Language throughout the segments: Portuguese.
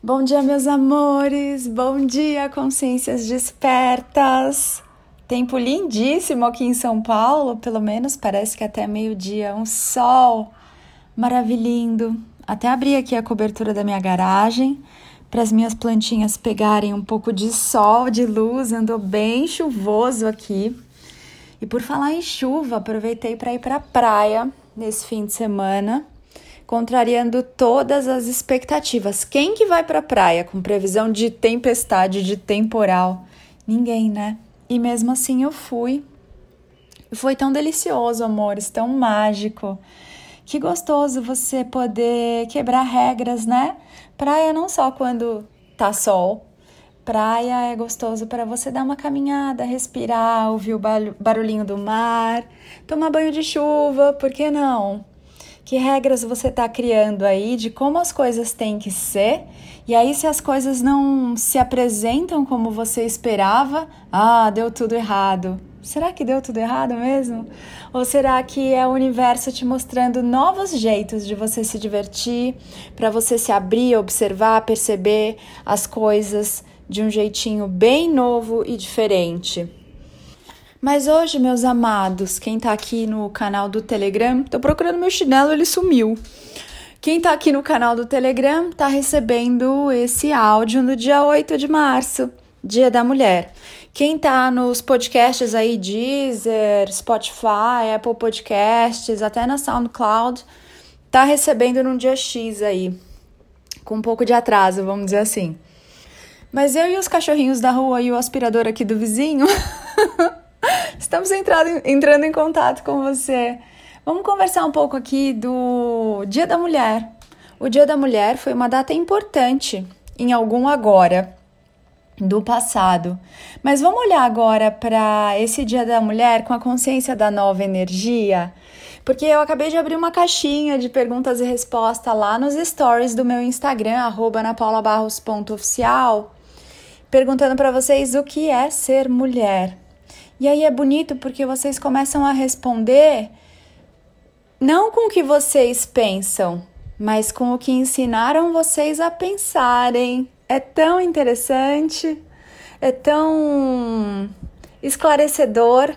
Bom dia, meus amores! Bom dia, consciências despertas! Tempo lindíssimo aqui em São Paulo, pelo menos parece que até meio-dia, um sol maravilhindo. Até abri aqui a cobertura da minha garagem para as minhas plantinhas pegarem um pouco de sol, de luz, andou bem chuvoso aqui. E por falar em chuva, aproveitei para ir para a praia nesse fim de semana contrariando todas as expectativas. Quem que vai para a praia com previsão de tempestade, de temporal? Ninguém, né? E mesmo assim eu fui. Foi tão delicioso, amores, tão mágico. Que gostoso você poder quebrar regras, né? Praia não só quando tá sol. Praia é gostoso para você dar uma caminhada, respirar, ouvir o barulhinho do mar, tomar banho de chuva, por que não? Que regras você está criando aí de como as coisas têm que ser? E aí, se as coisas não se apresentam como você esperava, ah, deu tudo errado. Será que deu tudo errado mesmo? Ou será que é o universo te mostrando novos jeitos de você se divertir, para você se abrir, observar, perceber as coisas de um jeitinho bem novo e diferente? Mas hoje, meus amados, quem tá aqui no canal do Telegram, tô procurando meu chinelo, ele sumiu. Quem tá aqui no canal do Telegram tá recebendo esse áudio no dia 8 de março, Dia da Mulher. Quem tá nos podcasts aí, Deezer, Spotify, Apple Podcasts, até na SoundCloud, tá recebendo num dia X aí, com um pouco de atraso, vamos dizer assim. Mas eu e os cachorrinhos da rua e o aspirador aqui do vizinho Estamos entrando, entrando em contato com você. Vamos conversar um pouco aqui do Dia da Mulher. O Dia da Mulher foi uma data importante em algum agora do passado. Mas vamos olhar agora para esse Dia da Mulher com a consciência da nova energia, porque eu acabei de abrir uma caixinha de perguntas e respostas lá nos stories do meu Instagram @napaulabarros.oficial, perguntando para vocês o que é ser mulher. E aí é bonito porque vocês começam a responder não com o que vocês pensam, mas com o que ensinaram vocês a pensarem. É tão interessante, é tão esclarecedor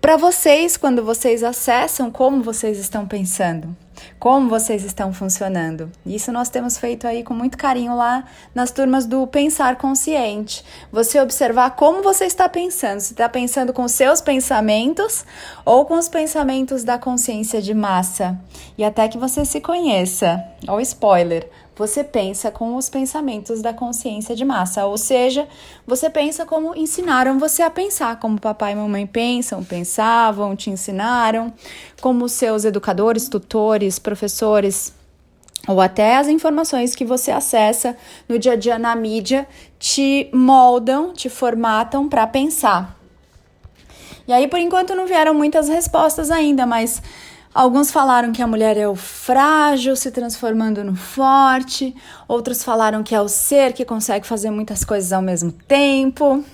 para vocês quando vocês acessam como vocês estão pensando como vocês estão funcionando. Isso nós temos feito aí com muito carinho lá nas turmas do Pensar Consciente. Você observar como você está pensando, se está pensando com seus pensamentos ou com os pensamentos da consciência de massa. E até que você se conheça. Ó, spoiler você pensa com os pensamentos da consciência de massa, ou seja, você pensa como ensinaram você a pensar, como papai e mamãe pensam, pensavam, te ensinaram, como seus educadores, tutores, professores ou até as informações que você acessa no dia a dia na mídia te moldam, te formatam para pensar. E aí, por enquanto, não vieram muitas respostas ainda, mas Alguns falaram que a mulher é o frágil se transformando no forte, outros falaram que é o ser que consegue fazer muitas coisas ao mesmo tempo.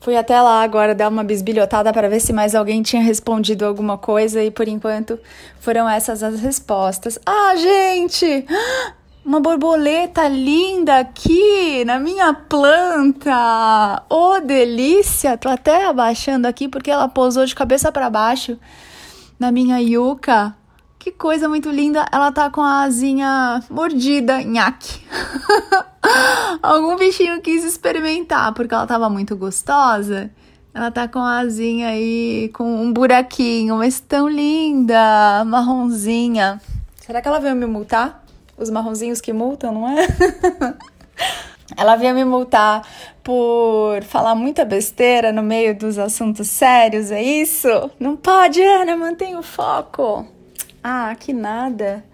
Fui até lá agora dar uma bisbilhotada para ver se mais alguém tinha respondido alguma coisa e por enquanto foram essas as respostas. Ah, gente! Uma borboleta linda aqui na minha planta. Oh, delícia! Tô até abaixando aqui porque ela pousou de cabeça para baixo na minha Yuka. Que coisa muito linda. Ela tá com a asinha mordida, nhaque. Algum bichinho quis experimentar porque ela tava muito gostosa. Ela tá com a asinha aí com um buraquinho, mas tão linda, marronzinha. Será que ela veio me multar? Os marronzinhos que multam, não é? Ela veio me multar por falar muita besteira no meio dos assuntos sérios, é isso? Não pode, Ana, mantenha o foco. Ah, que nada.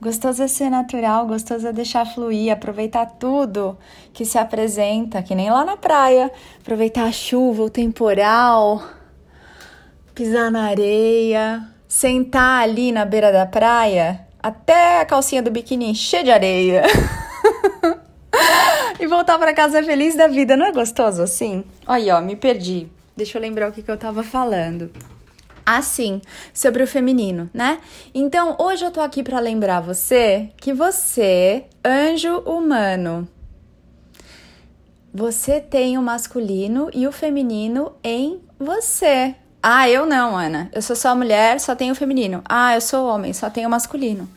Gostoso é ser natural, gostoso é deixar fluir, aproveitar tudo que se apresenta, que nem lá na praia. Aproveitar a chuva, o temporal, pisar na areia, sentar ali na beira da praia, até a calcinha do biquíni cheia de areia. e voltar para casa feliz da vida. Não é gostoso assim? Olha, ó, me perdi. Deixa eu lembrar o que, que eu tava falando. assim sobre o feminino, né? Então, hoje eu tô aqui para lembrar você que você, anjo humano, você tem o masculino e o feminino em você. Ah, eu não, Ana. Eu sou só mulher, só tenho o feminino. Ah, eu sou homem, só tenho o masculino.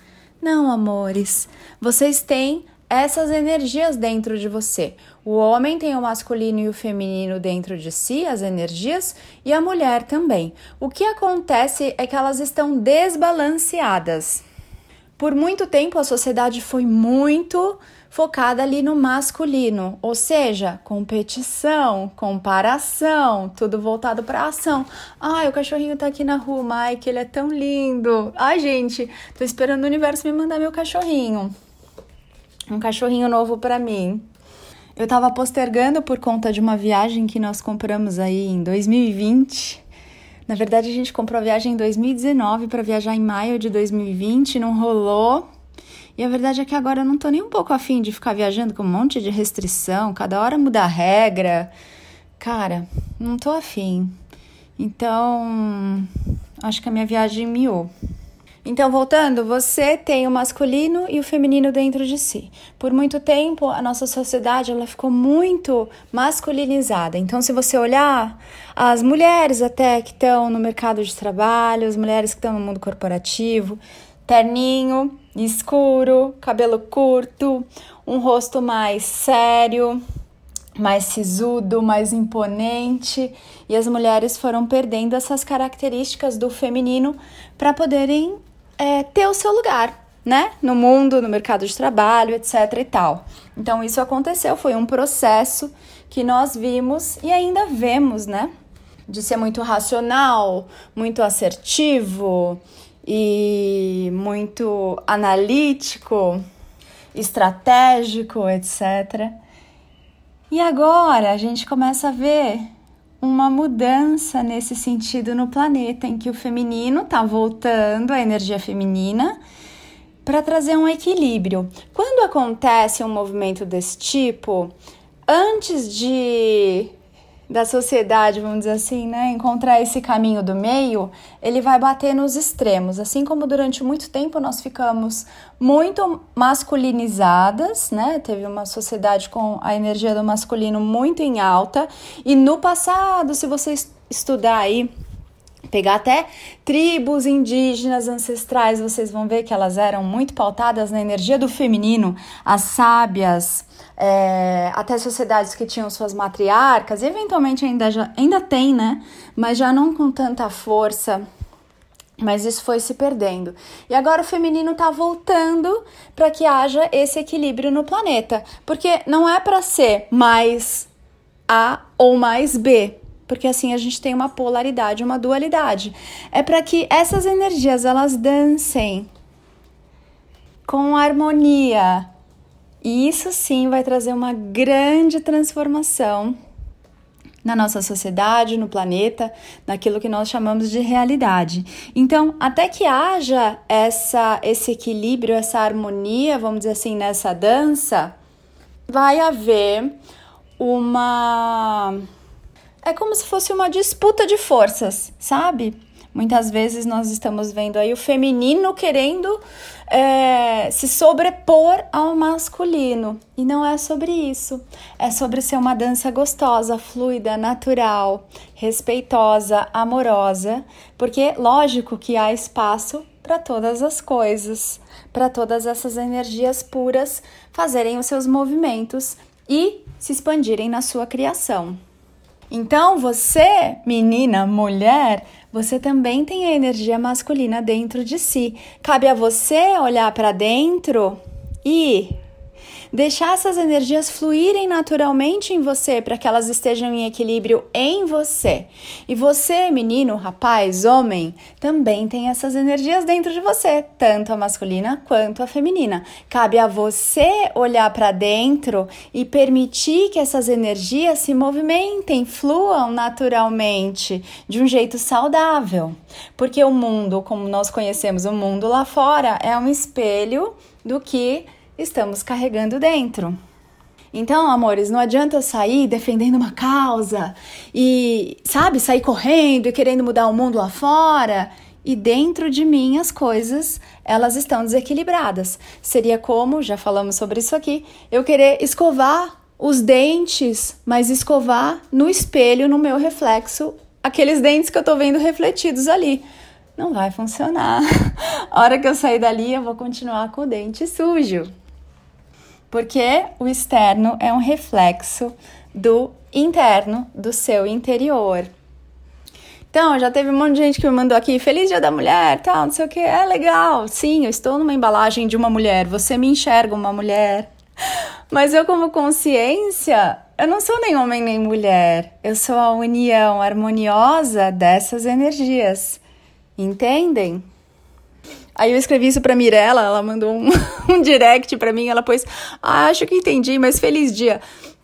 Não, amores. Vocês têm essas energias dentro de você. O homem tem o masculino e o feminino dentro de si, as energias, e a mulher também. O que acontece é que elas estão desbalanceadas. Por muito tempo a sociedade foi muito focada ali no masculino, ou seja, competição, comparação, tudo voltado para ação. Ai, o cachorrinho tá aqui na rua, Mike, ele é tão lindo. Ai, gente, tô esperando o universo me mandar meu cachorrinho um cachorrinho novo para mim. Eu tava postergando por conta de uma viagem que nós compramos aí em 2020. Na verdade, a gente comprou a viagem em 2019 para viajar em maio de 2020, não rolou. E a verdade é que agora eu não tô nem um pouco afim de ficar viajando com um monte de restrição, cada hora muda a regra. Cara, não tô afim. Então, acho que a minha viagem miou. Então, voltando, você tem o masculino e o feminino dentro de si. Por muito tempo, a nossa sociedade ela ficou muito masculinizada. Então, se você olhar as mulheres até que estão no mercado de trabalho, as mulheres que estão no mundo corporativo, terninho, escuro, cabelo curto, um rosto mais sério, mais sisudo, mais imponente, e as mulheres foram perdendo essas características do feminino para poderem é, ter o seu lugar, né? No mundo, no mercado de trabalho, etc e tal. Então isso aconteceu, foi um processo que nós vimos e ainda vemos, né? De ser muito racional, muito assertivo e muito analítico, estratégico, etc. E agora a gente começa a ver uma mudança nesse sentido no planeta, em que o feminino está voltando, a energia feminina, para trazer um equilíbrio. Quando acontece um movimento desse tipo, antes de da sociedade, vamos dizer assim, né, encontrar esse caminho do meio, ele vai bater nos extremos. Assim como durante muito tempo nós ficamos muito masculinizadas, né? Teve uma sociedade com a energia do masculino muito em alta, e no passado, se você estudar aí pegar até tribos indígenas ancestrais, vocês vão ver que elas eram muito pautadas na energia do feminino, as sábias, é, até sociedades que tinham suas matriarcas, eventualmente ainda, já, ainda tem, né? Mas já não com tanta força. Mas isso foi se perdendo. E agora o feminino está voltando para que haja esse equilíbrio no planeta. Porque não é para ser mais A ou mais B, porque assim a gente tem uma polaridade, uma dualidade. É para que essas energias elas dancem com harmonia. E isso sim vai trazer uma grande transformação na nossa sociedade, no planeta, naquilo que nós chamamos de realidade. Então, até que haja essa esse equilíbrio, essa harmonia, vamos dizer assim, nessa dança, vai haver uma é como se fosse uma disputa de forças, sabe? Muitas vezes nós estamos vendo aí o feminino querendo é, se sobrepor ao masculino. E não é sobre isso. É sobre ser uma dança gostosa, fluida, natural, respeitosa, amorosa. Porque, lógico que há espaço para todas as coisas, para todas essas energias puras fazerem os seus movimentos e se expandirem na sua criação. Então, você, menina, mulher, você também tem a energia masculina dentro de si. Cabe a você olhar para dentro e deixar essas energias fluírem naturalmente em você para que elas estejam em equilíbrio em você. E você, menino, rapaz, homem, também tem essas energias dentro de você, tanto a masculina quanto a feminina. Cabe a você olhar para dentro e permitir que essas energias se movimentem, fluam naturalmente, de um jeito saudável. Porque o mundo, como nós conhecemos o mundo lá fora, é um espelho do que estamos carregando dentro. Então, amores, não adianta sair defendendo uma causa e, sabe, sair correndo e querendo mudar o mundo lá fora e dentro de mim as coisas elas estão desequilibradas. Seria como, já falamos sobre isso aqui, eu querer escovar os dentes, mas escovar no espelho, no meu reflexo, aqueles dentes que eu tô vendo refletidos ali. Não vai funcionar. A hora que eu sair dali, eu vou continuar com o dente sujo porque o externo é um reflexo do interno, do seu interior. Então, já teve um monte de gente que me mandou aqui, feliz dia da mulher, tal, não sei o que, é legal, sim, eu estou numa embalagem de uma mulher, você me enxerga uma mulher, mas eu como consciência, eu não sou nem homem nem mulher, eu sou a união harmoniosa dessas energias, entendem? Aí eu escrevi isso pra Mirella, ela mandou um, um direct pra mim, ela pôs, ah, acho que entendi, mas feliz dia.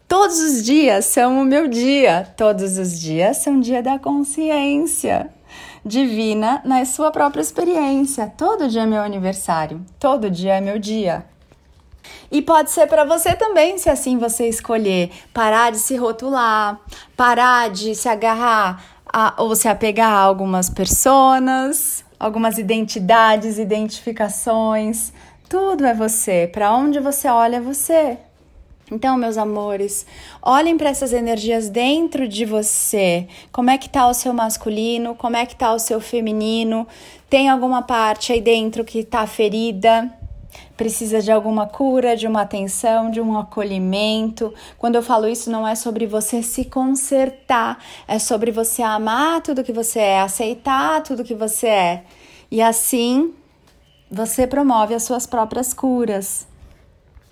Todos os dias são o meu dia, todos os dias são dia da consciência divina na sua própria experiência. Todo dia é meu aniversário, todo dia é meu dia. E pode ser para você também, se assim você escolher parar de se rotular, parar de se agarrar a, ou se apegar a algumas pessoas, algumas identidades, identificações. Tudo é você. Para onde você olha, é você. Então, meus amores, olhem para essas energias dentro de você. Como é que tá o seu masculino? Como é que tá o seu feminino? Tem alguma parte aí dentro que tá ferida? Precisa de alguma cura, de uma atenção, de um acolhimento. Quando eu falo isso, não é sobre você se consertar, é sobre você amar tudo que você é, aceitar tudo que você é. E assim você promove as suas próprias curas.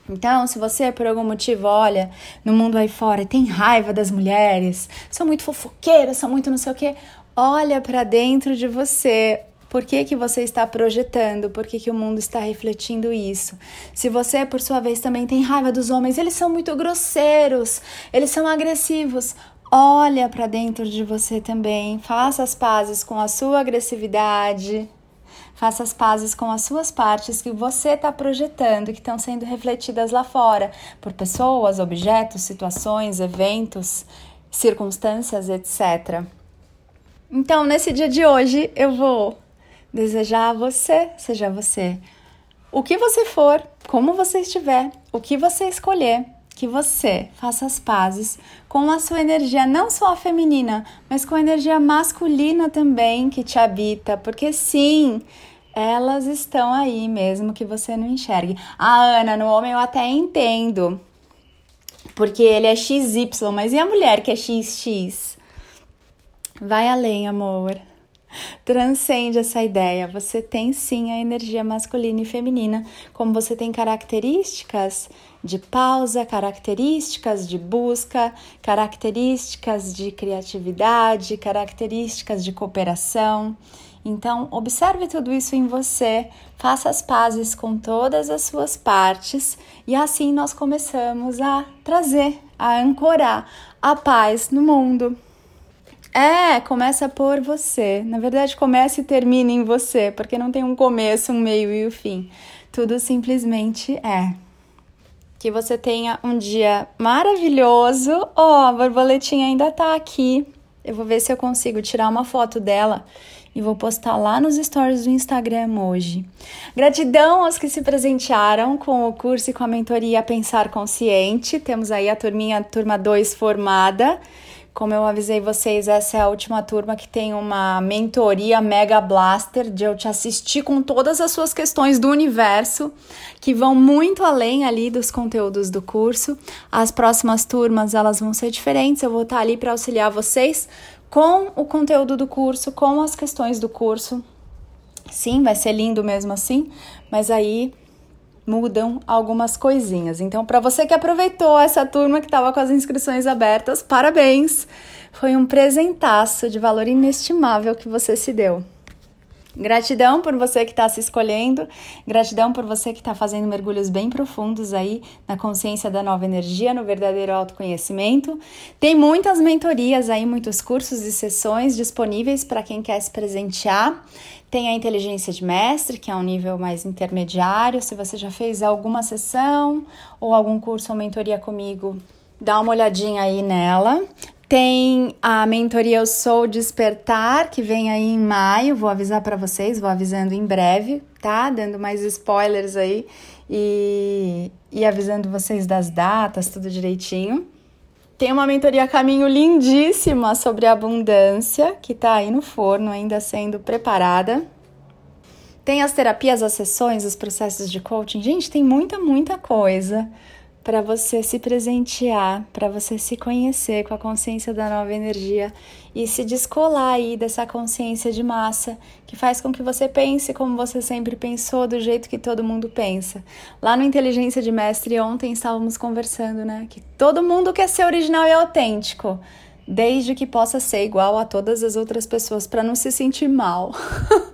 Então, se você por algum motivo olha no mundo aí fora e tem raiva das mulheres, são muito fofoqueiras, são muito não sei o quê, olha para dentro de você, por que, que você está projetando? Por que, que o mundo está refletindo isso? Se você, por sua vez, também tem raiva dos homens, eles são muito grosseiros, eles são agressivos. Olha para dentro de você também, faça as pazes com a sua agressividade, faça as pazes com as suas partes que você está projetando, que estão sendo refletidas lá fora por pessoas, objetos, situações, eventos, circunstâncias, etc. Então, nesse dia de hoje, eu vou desejar a você, seja você. O que você for, como você estiver, o que você escolher, que você faça as pazes com a sua energia, não só feminina, mas com a energia masculina também que te habita, porque sim, elas estão aí mesmo que você não enxergue. Ah, Ana, no homem eu até entendo, porque ele é XY, mas e a mulher que é XX? Vai além, amor. Transcende essa ideia. Você tem sim a energia masculina e feminina, como você tem características de pausa, características de busca, características de criatividade, características de cooperação. Então, observe tudo isso em você, faça as pazes com todas as suas partes e assim nós começamos a trazer, a ancorar a paz no mundo. É, começa por você. Na verdade, começa e termina em você, porque não tem um começo, um meio e o um fim. Tudo simplesmente é. Que você tenha um dia maravilhoso. Ó, oh, a borboletinha ainda tá aqui. Eu vou ver se eu consigo tirar uma foto dela e vou postar lá nos stories do Instagram hoje. Gratidão aos que se presentearam com o curso e com a mentoria Pensar Consciente. Temos aí a turminha, turma 2 formada. Como eu avisei vocês, essa é a última turma que tem uma mentoria Mega Blaster de eu te assistir com todas as suas questões do universo, que vão muito além ali dos conteúdos do curso. As próximas turmas, elas vão ser diferentes, eu vou estar ali para auxiliar vocês com o conteúdo do curso, com as questões do curso. Sim, vai ser lindo mesmo assim, mas aí mudam algumas coisinhas. Então, para você que aproveitou essa turma que estava com as inscrições abertas, parabéns! Foi um presentaço de valor inestimável que você se deu. Gratidão por você que está se escolhendo, gratidão por você que está fazendo mergulhos bem profundos aí na consciência da nova energia, no verdadeiro autoconhecimento. Tem muitas mentorias aí, muitos cursos e sessões disponíveis para quem quer se presentear. Tem a inteligência de mestre, que é um nível mais intermediário. Se você já fez alguma sessão ou algum curso ou mentoria comigo, dá uma olhadinha aí nela. Tem a mentoria Eu Sou Despertar, que vem aí em maio. Vou avisar para vocês, vou avisando em breve, tá? Dando mais spoilers aí e, e avisando vocês das datas, tudo direitinho. Tem uma mentoria caminho lindíssima sobre abundância, que tá aí no forno, ainda sendo preparada. Tem as terapias, as sessões, os processos de coaching. Gente, tem muita, muita coisa para você se presentear, para você se conhecer com a consciência da nova energia e se descolar aí dessa consciência de massa que faz com que você pense como você sempre pensou, do jeito que todo mundo pensa. Lá no Inteligência de Mestre ontem estávamos conversando, né, que todo mundo quer ser original e autêntico, desde que possa ser igual a todas as outras pessoas para não se sentir mal.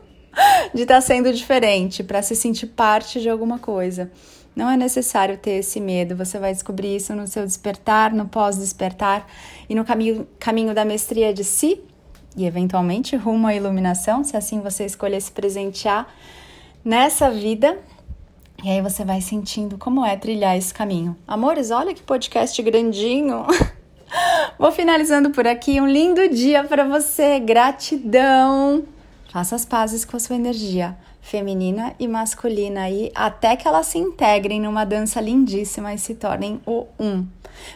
de estar tá sendo diferente, para se sentir parte de alguma coisa. Não é necessário ter esse medo, você vai descobrir isso no seu despertar, no pós-despertar e no caminho, caminho da mestria de si e, eventualmente, rumo à iluminação, se assim você escolher se presentear nessa vida. E aí você vai sentindo como é trilhar esse caminho. Amores, olha que podcast grandinho! Vou finalizando por aqui. Um lindo dia para você. Gratidão. Faça as pazes com a sua energia feminina e masculina aí, até que elas se integrem numa dança lindíssima e se tornem o um.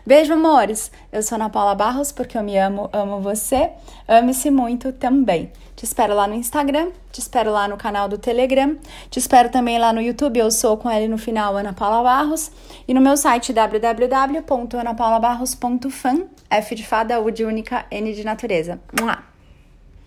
Beijo, amores! Eu sou Ana Paula Barros porque eu me amo, amo você. Ame-se muito também. Te espero lá no Instagram, te espero lá no canal do Telegram, te espero também lá no YouTube, eu sou com ele no final, Ana Paula Barros, e no meu site www.anapaulabarros.fan, F de fada, U de única, N de natureza. Mua!